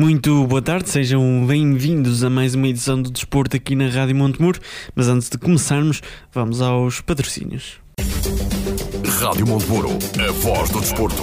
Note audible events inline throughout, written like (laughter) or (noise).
Muito boa tarde, sejam bem-vindos a mais uma edição do Desporto aqui na Rádio Montemur. Mas antes de começarmos, vamos aos patrocínios. Rádio Montemuro, a voz do desporto.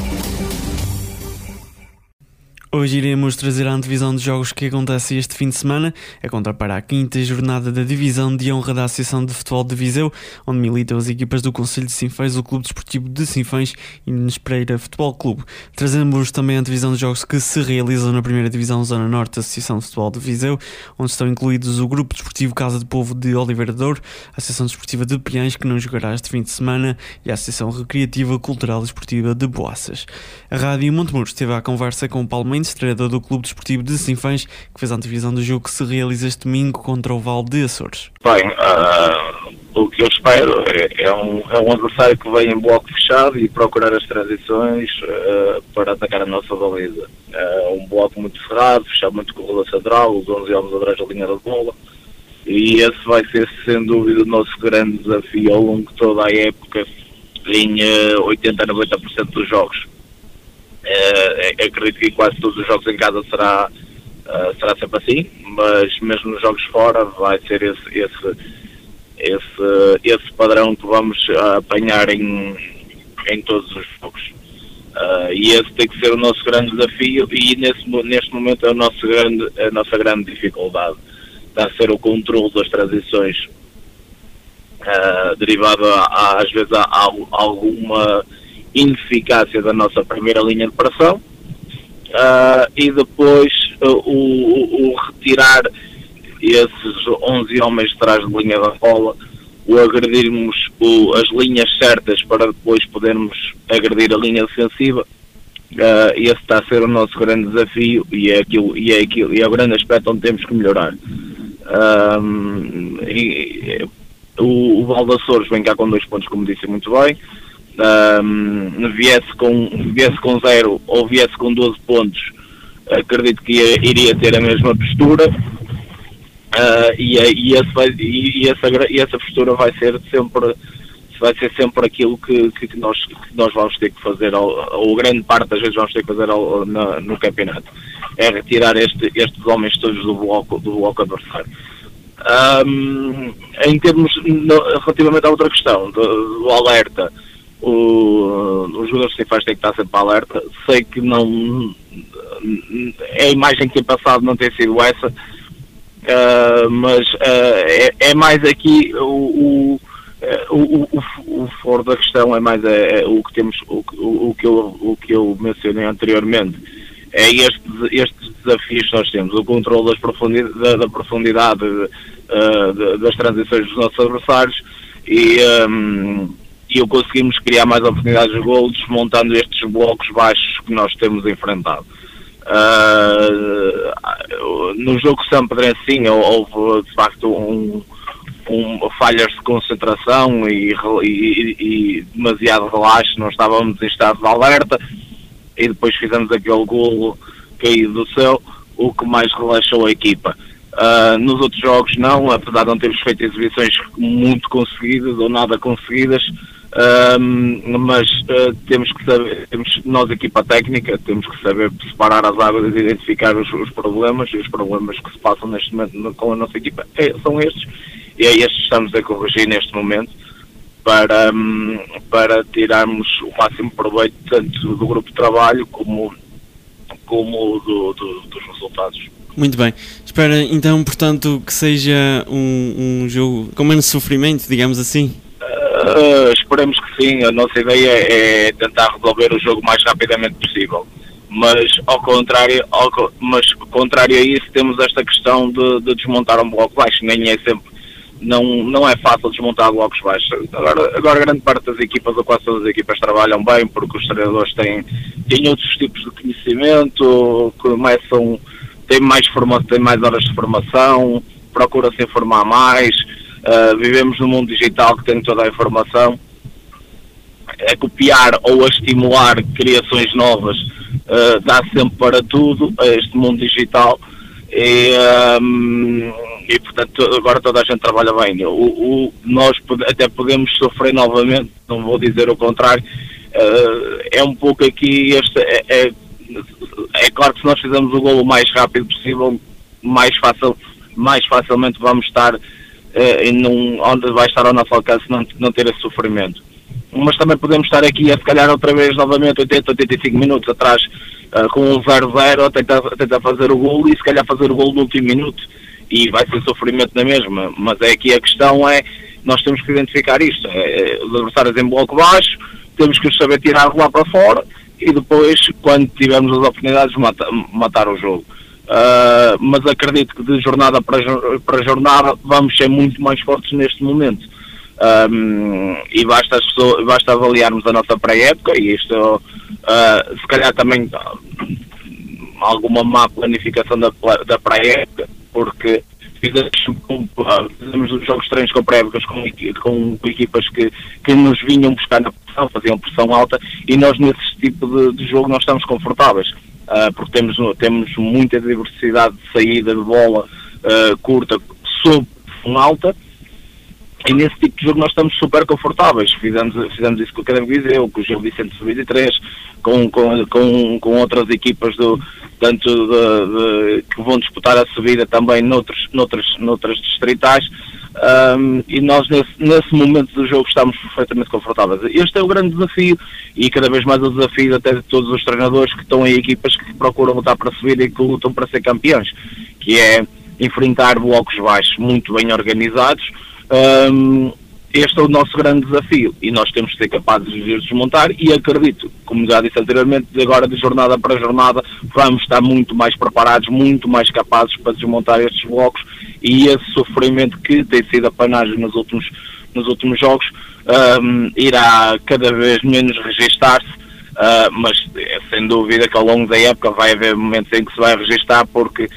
Hoje iremos trazer a antevisão de jogos que acontecem este fim de semana, a contar para a quinta jornada da divisão de honra da Associação de Futebol de Viseu, onde militam as equipas do Conselho de Sinfãs, o Clube Desportivo de Sinfãs e Nunes Pereira Futebol Clube. Trazemos também a antevisão de jogos que se realizam na primeira divisão Zona Norte da Associação de Futebol de Viseu, onde estão incluídos o Grupo Desportivo Casa de Povo de Oliveira Douro, a Associação Desportiva de Piães, que não jogará este fim de semana, e a Associação Recreativa Cultural e Desportiva de Boaças. A Rádio Montemuro esteve à conversa com o Paulo Mendes, treinador do Clube Desportivo de Sinfãs, que fez a antevisão do jogo que se realiza este domingo contra o Val de Açores. Bem, uh, o que eu espero é, é, um, é um adversário que vem em bloco fechado e procurar as transições uh, para atacar a nossa baliza. Uh, um bloco muito cerrado, fechado muito com o central, os 11 homens atrás da linha da bola. E esse vai ser, sem dúvida, o nosso grande desafio ao longo de toda a época, em 80 a 90% dos jogos. Uh, acredito que quase todos os jogos em casa será, uh, será sempre assim, mas mesmo nos jogos fora vai ser esse, esse, esse, esse padrão que vamos apanhar em, em todos os jogos. Uh, e esse tem que ser o nosso grande desafio e nesse, neste momento é o nosso grande, a nossa grande dificuldade. Está a ser o controle das transições derivado a, a, às vezes a, a alguma ineficácia da nossa primeira linha de pressão uh, e depois uh, o, o, retirar esses 11 homens de trás de linha da bola, o agredirmos o, as linhas certas para depois podermos agredir a linha defensiva. Uh, esse está a ser o nosso grande desafio e é, aquilo, e é, aquilo, e é o grande aspecto onde temos que melhorar. E, o, o Valdassores vem cá com dois pontos, como disse muito bem um, viesse, com, viesse com zero ou viesse com 12 pontos, acredito que ia, iria ter a mesma postura. Uh, e, e, vai, e, essa, e essa postura vai ser sempre vai ser sempre aquilo que, que, nós, que nós vamos ter que fazer, ou, ou grande parte das vezes vamos ter que fazer ao, na, no campeonato, é retirar este, estes homens todos do bloco, do bloco adversário. Um, em termos, no, relativamente à outra questão, do, do alerta, o, os jogadores faz têm que estar sempre alerta. Sei que não. É a imagem que tem passado não tem sido essa, uh, mas uh, é, é, mais aqui o, o, o, o, o foro da questão é mais é, é o que temos, o, o, que eu, o que eu mencionei anteriormente. É estes, estes desafios que nós temos, o controle das profundidade, da, da profundidade uh, das transições dos nossos adversários e. Um, e conseguimos criar mais oportunidades de gol desmontando estes blocos baixos que nós temos enfrentado. Uh, no jogo sempre sim houve de facto um, um, falhas de concentração e, e, e, demasiado relaxo, nós estávamos em estado de alerta e depois fizemos aquele golo caído do céu, o que mais relaxou a equipa. Uh, nos outros jogos não, apesar de não termos feito exibições muito conseguidas ou nada conseguidas, um, mas uh, temos que saber, temos, nós equipa técnica, temos que saber separar as águas e identificar os, os problemas e os problemas que se passam neste momento com a nossa equipa é, são estes e é estes que estamos a corrigir neste momento para, um, para tirarmos o máximo proveito tanto do grupo de trabalho como, acúmulo do, do, dos resultados. Muito bem. Espera então, portanto, que seja um, um jogo com menos sofrimento, digamos assim? Uh, esperemos que sim. A nossa ideia é tentar resolver o jogo o mais rapidamente possível. Mas ao contrário, ao, mas contrário a isso, temos esta questão de, de desmontar um bloco baixo. Nem é sempre não, não é fácil desmontar blocos baixos. Agora, agora grande parte das equipas, ou quase todas as equipas, trabalham bem porque os treinadores têm, têm outros tipos de conhecimento, começam tem mais, tem mais horas de formação, procura-se informar mais, uh, vivemos num mundo digital que tem toda a informação. É copiar ou a estimular criações novas uh, dá sempre para tudo este mundo digital e, um, e portanto agora toda a gente trabalha bem. O, o, nós até podemos sofrer novamente, não vou dizer o contrário, uh, é um pouco aqui este, é, é, é claro que se nós fizermos o golo o mais rápido possível, mais, fácil, mais facilmente vamos estar uh, num, onde vai estar ao nosso alcance não, não ter esse sofrimento. Mas também podemos estar aqui a se calhar outra vez novamente 80, 85 minutos atrás uh, com um 0-0 a tentar, tentar fazer o golo e se calhar fazer o golo no último minuto e vai ser sofrimento na mesma. Mas é aqui a questão é, nós temos que identificar isto, é, é, os adversários em bloco baixo, temos que saber tirar lá para fora e depois, quando tivermos as oportunidades, matar, matar o jogo. Uh, mas acredito que de jornada para, para jornada vamos ser muito mais fortes neste momento. Um, e basta, pessoas, basta avaliarmos a nossa pré-época e isto uh, se calhar também alguma má planificação da, da pré-época, porque fizemos os jogos treinos com pré-épocas com, com, equipas que, que nos vinham buscar na pressão, faziam pressão alta e nós nesse tipo de, de jogo nós estamos confortáveis, uh, porque temos, temos muita diversidade de saída de bola uh, curta sob alta e nesse tipo de jogo nós estamos super confortáveis. Fizemos, fizemos isso com o Académico Viseu, com o Gil Vicente Sub-23, com, com, com, com outras equipas do, tanto de, de, que vão disputar a subida também noutros, noutras, noutras distritais. Um, e nós nesse, nesse momento do jogo estamos perfeitamente confortáveis. Este é o grande desafio e cada vez mais o desafio até de todos os treinadores que estão em equipas que procuram lutar para subir e que lutam para ser campeões, que é enfrentar blocos baixos muito bem organizados, um, este é o nosso grande desafio e nós temos de ser capazes de desmontar e acredito, como já disse anteriormente, agora de jornada para jornada vamos estar muito mais preparados, muito mais capazes para desmontar estes blocos e esse sofrimento que tem sido a panagem nos últimos, nos últimos jogos um, irá cada vez menos registar-se Uh, mas é, sem dúvida que ao longo da época vai haver momentos em que se vai registrar porque,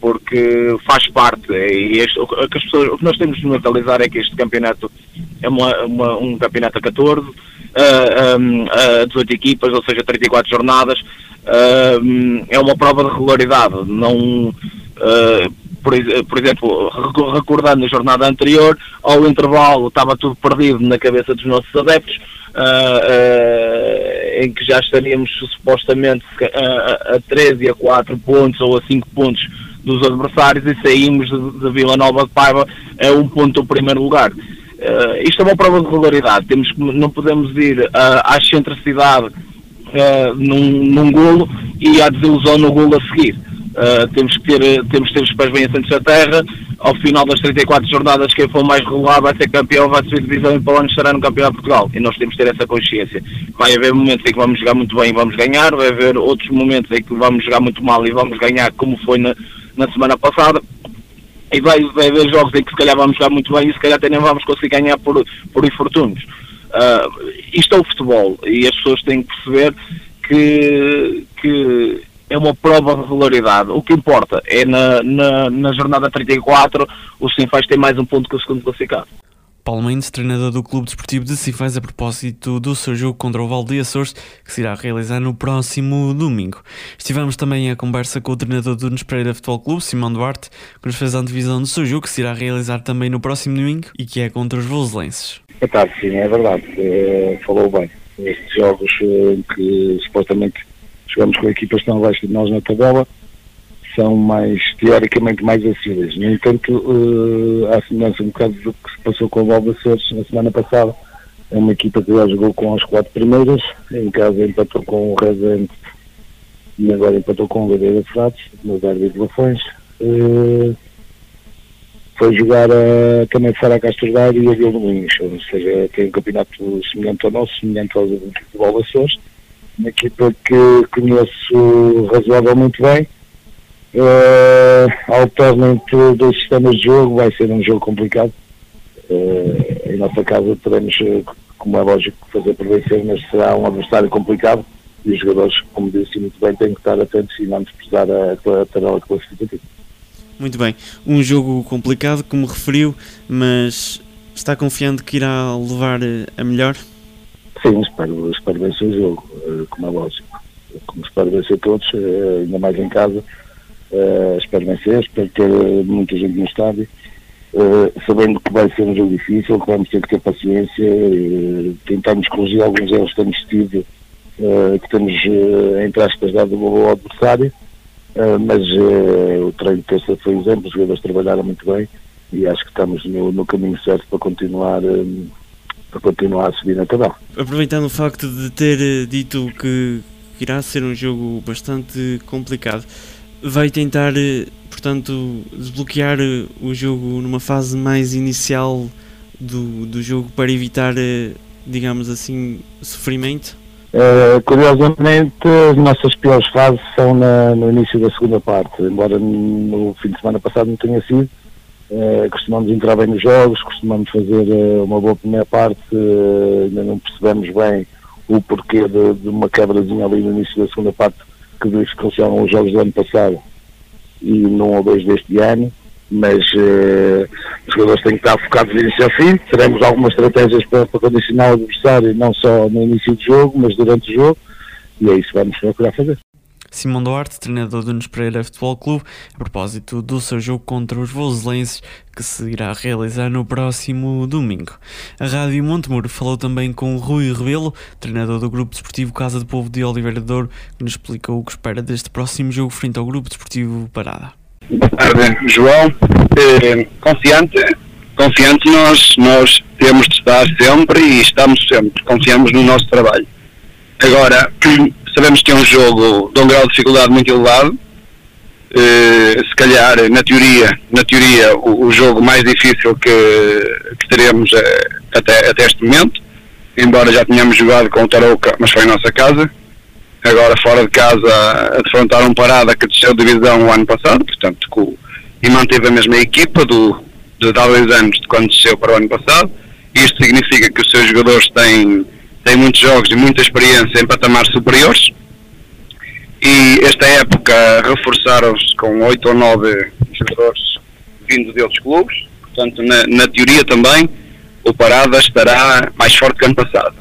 porque faz parte. E este, o, que pessoas, o que nós temos de mentalizar é que este campeonato é uma, uma, um campeonato a 14, uh, um, a 18 equipas, ou seja, 34 jornadas. Uh, é uma prova de regularidade. Não, uh, por, por, exemplo, recordando a jornada anterior, ao intervalo estava tudo perdido na cabeça dos nossos adeptos uh, em que já estaríamos supostamente a, a 13 a 4 pontos ou a 5 pontos dos adversários e saímos de, de Vila Nova de Paiva a um ponto do primeiro lugar. Uh, isto é uma prova de regularidade, temos não podemos ir uh, à excentricidade uh, num, num golo e à desilusão no golo a seguir. Uh, temos, que ter, temos que ter os pés bem assentos na terra. Ao final das 34 jornadas, quem for mais regular vai ser campeão, vai subir divisão e para o ano estará no Campeonato de Portugal. E nós temos que ter essa consciência. Vai haver momentos em que vamos jogar muito bem e vamos ganhar, vai haver outros momentos em que vamos jogar muito mal e vamos ganhar, como foi na, na semana passada. E vai, vai haver jogos em que se calhar vamos jogar muito bem e se calhar até nem vamos conseguir ganhar por, por infortúnios. Uh, isto é o futebol e as pessoas têm que perceber que, que é uma prova de regularidade. O que importa é na, na, na jornada 34 o Sinfãs tem mais um ponto que o segundo classificado. Paulo Mendes, treinador do Clube Desportivo de Sinfãs, a propósito do seu jogo contra o Valde Açores, que se irá realizar no próximo domingo. Estivemos também a conversa com o treinador do Nunes Pereira Futebol Clube, Simão Duarte, que nos fez a antevisão do seu jogo, que se irá realizar também no próximo domingo e que é contra os Voselenses. É tarde, sim, é verdade. É, falou bem. Estes jogos eh, que supostamente jogamos com equipas estão abaixo de nós na tabela, são mais, teoricamente, mais acessíveis. No entanto, uh, há semelhança um bocado do que se passou com o Valvaceres na semana passada. É uma equipa que já jogou com as quatro primeiras, em casa empatou com o Rezende e agora empatou com o Gadeira Frades, no derby de Lafões. Uh, foi jogar a, também fora a Castro Daire e a Vila Moinhos, ou seja, tem um campeonato semelhante ao nosso, semelhante ao do futebol Açores, uma equipa que conheço razoavelmente bem. Uh, alternamente dois sistemas de jogo, vai ser um jogo complicado. Uh, em nossa casa teremos, como é lógico, fazer por vencer, mas será um adversário complicado e os jogadores, como disse muito bem, têm que estar atentos e não desprezar a, a tabela classificativa. Muito bem, um jogo complicado, como referiu, mas está confiante que irá levar eh, a melhor? Sim, espero, espero vencer o jogo, eh, como é lógico. Como espero vencer todos, eh, ainda mais em casa, espero vencer, espero ter muita gente no estádio. sabendo que vai ser um jogo difícil, que vamos ter que ter paciência, tentarmos corrigir alguns erros que temos tido que temos, entre aspas, dado ao adversário, mas o treino de terça foi exemplo, os jogadores trabalharam muito bem e acho que estamos no, no caminho certo para continuar, para continuar a subir na tabela. Aproveitando o facto de ter dito que irá ser um jogo bastante complicado, vai tentar, portanto, desbloquear o jogo numa fase mais inicial do, do jogo para evitar, digamos assim, sofrimento? Uh, curiosamente, as nossas piores fases são na, no início da segunda parte, embora no fim de semana passado não tenha sido. Uh, costumamos entrar bem nos jogos, costumamos fazer uh, uma boa primeira parte, ainda não percebemos bem o porquê de, de, uma quebrazinha ali no início da segunda parte que diferenciaram os jogos do ano passado e ou dois deste ano mas uh, os jogadores têm que estar focados do início ao fim. Teremos algumas estratégias para, para condicionar o adversário, não só no início do jogo, mas durante o jogo, e é isso que vamos procurar fazer. Simão Duarte, treinador do Nunes Pereira Futebol Clube, a propósito do seu jogo contra os voselenses, que se irá realizar no próximo domingo. A Rádio Montemuro falou também com Rui Rebelo, treinador do Grupo Desportivo Casa do Povo de Oliveira Douro, que nos explicou o que espera deste próximo jogo frente ao Grupo Desportivo Parada. Boa tarde, João. Eh, confiante, confiante nós, nós temos de estar sempre e estamos sempre, confiamos no nosso trabalho. Agora, (clears throat) sabemos que é um jogo de um grau de dificuldade muito elevado. Eh, se calhar, na teoria, na teoria o, o jogo mais difícil que, que teremos eh, até, até este momento, embora já tenhamos jogado com o Tarouca, mas foi em nossa casa agora fora de casa a defrontar um Parada que desceu de divisão o ano passado, portanto, com, e manteve a mesma equipa do, de há dois anos de quando desceu para o ano passado. Isto significa que os seus jogadores têm, têm muitos jogos e muita experiência em patamares superiores. E esta época reforçaram-se com oito ou nove jogadores vindo de outros clubes. Portanto, na, na teoria também, o Parada estará mais forte que ano passado.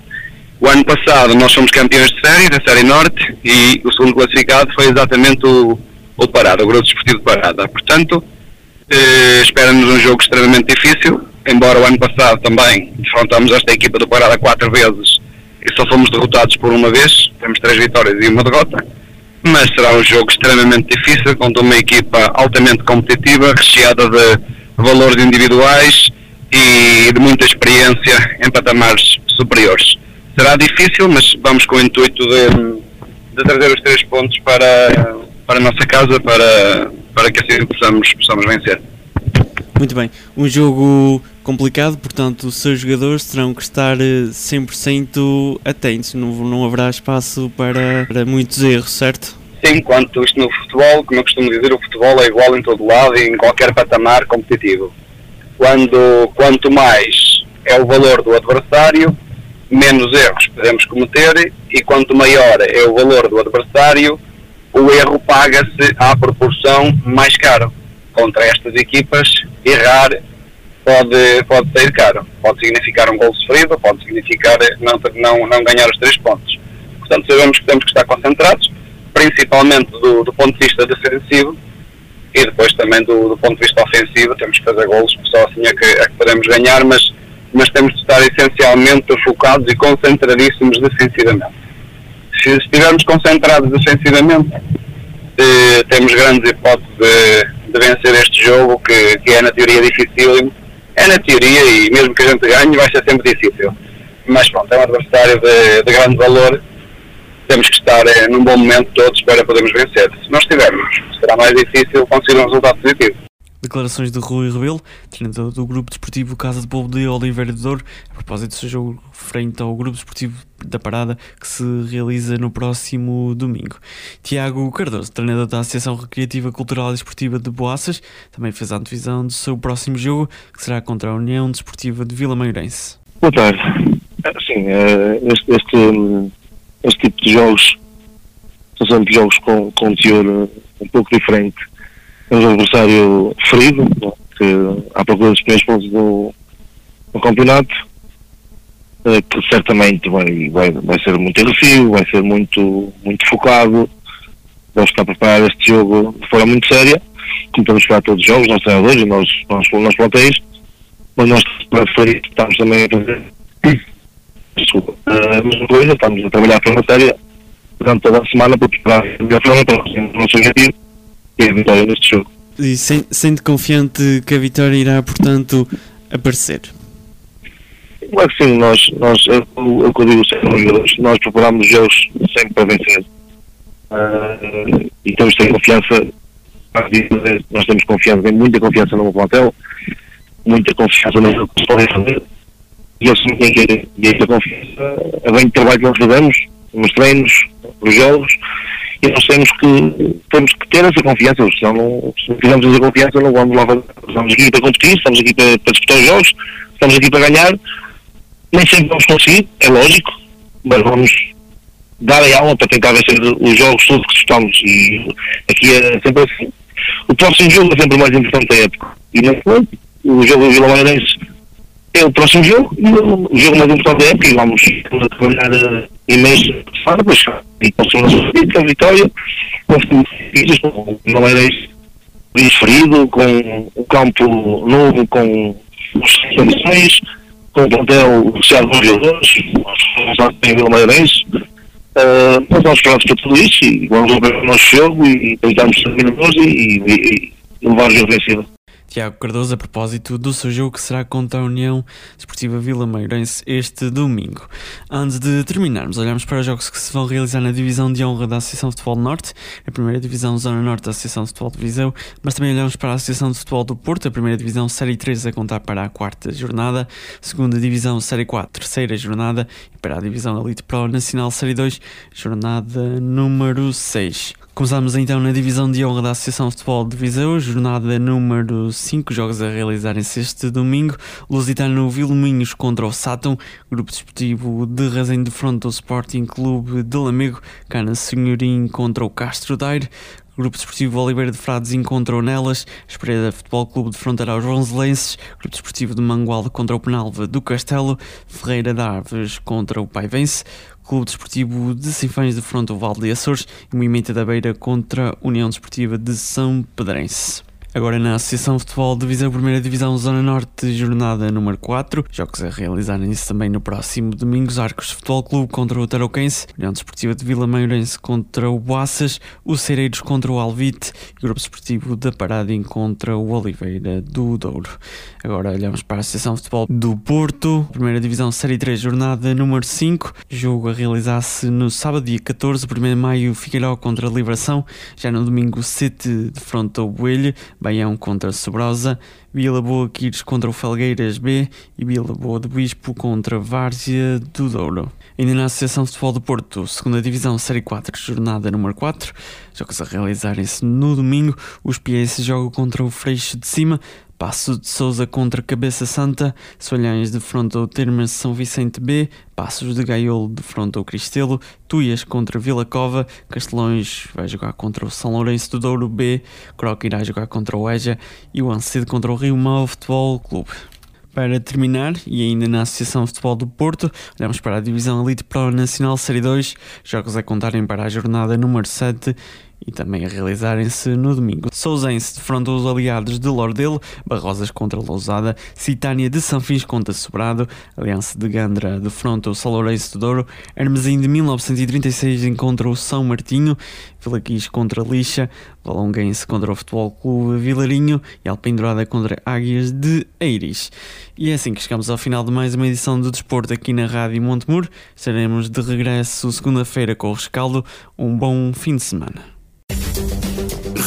O ano passado nós fomos campeões de série, da Série Norte, e o segundo classificado foi exatamente o, o Parada, o Grupo Desportivo de Parada. Portanto, eh, espera-nos um jogo extremamente difícil, embora o ano passado também defrontámos esta equipa do Parada quatro vezes e só fomos derrotados por uma vez, temos três vitórias e uma derrota, mas será um jogo extremamente difícil contra uma equipa altamente competitiva, recheada de valores individuais e de muita experiência em patamares superiores. Será difícil, mas vamos com o intuito de, de trazer os três pontos para, para a nossa casa, para, para que assim possamos, possamos vencer. Muito bem, um jogo complicado, portanto os seus jogadores terão que estar 100% eh, atentos, não, não haverá espaço para, para muitos erros, certo? Sim, quanto isto no futebol, como eu costumo dizer, o futebol é igual em todo lado e em qualquer patamar competitivo. Quando, quanto mais é o valor do adversário, menos erros podemos cometer e quanto maior é o valor do adversário, o erro paga-se à proporção mais caro. Contra estas equipas, errar pode, pode sair caro. Pode significar um gol sofrido, pode significar não, não, não ganhar os três pontos. Portanto, sabemos que temos que estar concentrados, principalmente do, do ponto de vista defensivo e depois também do, do, ponto de vista ofensivo. Temos que fazer golos, só assim é que, é que podemos ganhar, mas mas temos de estar essencialmente focados e concentradíssimos defensivamente. Se estivermos concentrados defensivamente, eh, temos grandes hipóteses de, de, vencer este jogo, que, que é na teoria difícil. É na teoria e mesmo que a gente ganhe vai ser sempre difícil. Mas pronto, é um adversário de, de grande valor. temos que estar é, num bom momento todos para podermos vencer. Se nós estivermos, será mais difícil conseguir um resultado positivo. Declarações de Rui Rebelo, treinador do Grupo Desportivo Casa de Povo de Oliveira de Douro, a propósito do seu jogo frente ao Grupo Desportivo da Parada, que se realiza no próximo domingo. Tiago Cardoso, treinador da Associação Recreativa Cultural e Desportiva de Boaças, também fez a antevisão do seu próximo jogo, que será contra a União Desportiva de Vila Maiorense. Boa tarde. Sim, este, este, este tipo de jogos são sempre jogos com, com um teor um pouco diferente temos um adversário ferido, que à procura dos primeiros pontos do, do campeonato, eh, que certamente vai, vai, vai ser muito agressivo, vai ser muito, muito focado, vamos estar a preparar este jogo de forma muito séria, como estamos para todos os jogos, nós treinadores e nós, nós, nós plantéis, mas nós estamos também a fazer desculpa, a mesma coisa, estamos a trabalhar de forma séria durante toda a semana para preparar a melhor forma para o nosso objetivo e a vitória neste jogo. E sente confiante que a vitória irá, portanto, aparecer? Claro que sim, nós, nós é o que eu digo sempre, nós preparamos jogos sempre para vencer. Uh, e temos de ter confiança, nós temos confiança, tem muita confiança no meu plantel, muita confiança no que se podem fazer, e eles também têm que e essa confiança vem do trabalho que nós fazemos, nos treinos, nos jogos, e nós temos que, temos que ter essa confiança, não, se não essa confiança não vamos lá estamos aqui para competir, estamos aqui para, para disputar os jogos, estamos aqui para ganhar, nem sempre vamos conseguir, é lógico, mas vamos dar a alma para tentar vencer os jogos todos que disputamos e aqui é sempre assim. O próximo jogo é sempre o mais importante da época. E não foi. O jogo do Vila Maiorense é o próximo jogo e o, jogo mais importante da época e vamos trabalhar uh, imenso baixar e conseguimos a vitória com os com o Maleirense ferido, com o campo novo, com as condições, com o plantel fechado de jogadores, tem Vila Maleirense. Uh, nós vamos prontos para tudo isso e vamos ver o nosso jogo e tentarmos ser e, e, e levar o jogo vencido. Tiago Cardoso a propósito do seu jogo que será contra a União Desportiva Vila Meirense este domingo. Antes de terminarmos, olhamos para os jogos que se vão realizar na divisão de honra da Associação de Futebol Norte, a primeira divisão Zona Norte da Associação de Futebol de Viseu, mas também olhamos para a Associação de Futebol do Porto, a primeira divisão Série 3 a contar para a quarta jornada, segunda divisão Série 4, terceira jornada e para a divisão Elite Pro Nacional Série 2, jornada número 6. Começamos então na divisão de honra da Associação de Futebol de Viseu, jornada número 5, jogos a realizarem-se este domingo. Lusitano Vilminhos contra o Sátão, grupo desportivo de Razém de Fronte do Sporting Clube de Lamego, Cana Senhorim contra o Castro Daire, Grupo Desportivo Oliveira de Frades encontra o Nelas, Espreita Futebol Clube de Fronteira aos Ronzelenses, Grupo Desportivo de Mangualde contra o Penalva do Castelo, Ferreira de Arves contra o Paivense, Clube Desportivo de Sinfãs de Fronte Val de Açores e Moimenta da Beira contra União Desportiva de São Pedrense. Agora na Associação Futebol de Viseu Primeira Divisão Zona Norte, jornada número 4. Jogos a realizarem-se também no próximo domingo. Os Arcos Futebol Clube contra o Tarouquense, União Desportiva de Vila Maiorense contra o Boaças, o Cereiros contra o Alvite e o Grupo Desportivo da Paradem contra o Oliveira do Douro. Agora olhamos para a Associação Futebol do Porto, Primeira Divisão Série 3, jornada número 5. Jogo a realizar-se no sábado, dia 14, 1 de maio, Figueiró contra a Liberação. Já no domingo 7, de fronte ao Boelho. Baião contra Sobrosa, Vila Boa Quires contra o Felgueiras B e Vila Boa de Bispo contra Várzea do Douro. Ainda na Associação de Futebol do Porto, segunda Divisão Série 4, jornada número 4, jogos a realizarem-se no domingo, os PS jogam contra o Freixo de Cima, Passo de Souza contra Cabeça Santa, Solhães de fronte ao Termas São Vicente B, Passos de Gaiolo de fronte ao Cristelo, Tuias contra Vila Cova, Castelões vai jogar contra o São Lourenço do Douro B, Croc irá jogar contra o Eja e o Ancedo contra o Rio Mau Futebol Clube. Para terminar, e ainda na Associação Futebol do Porto, olhamos para a Divisão Elite Pro Nacional Série 2, jogos a contarem para a jornada número 7 e também a realizarem-se no domingo. Sousense defronta os aliados de Lordelo, Barrosas contra Lousada, Citânia de Sanfins contra Sobrado, Aliança de Gandra defronta o Salourenço de Douro, Hermesim de 1936 encontra o São Martinho, Vila Quis contra Lixa, Valonguense contra o Futebol Clube Vilarinho e Alpendurada contra Águias de Eiris. E é assim que chegamos ao final de mais uma edição do Desporto aqui na Rádio Montemur. Estaremos de regresso segunda-feira com o rescaldo. Um bom fim de semana.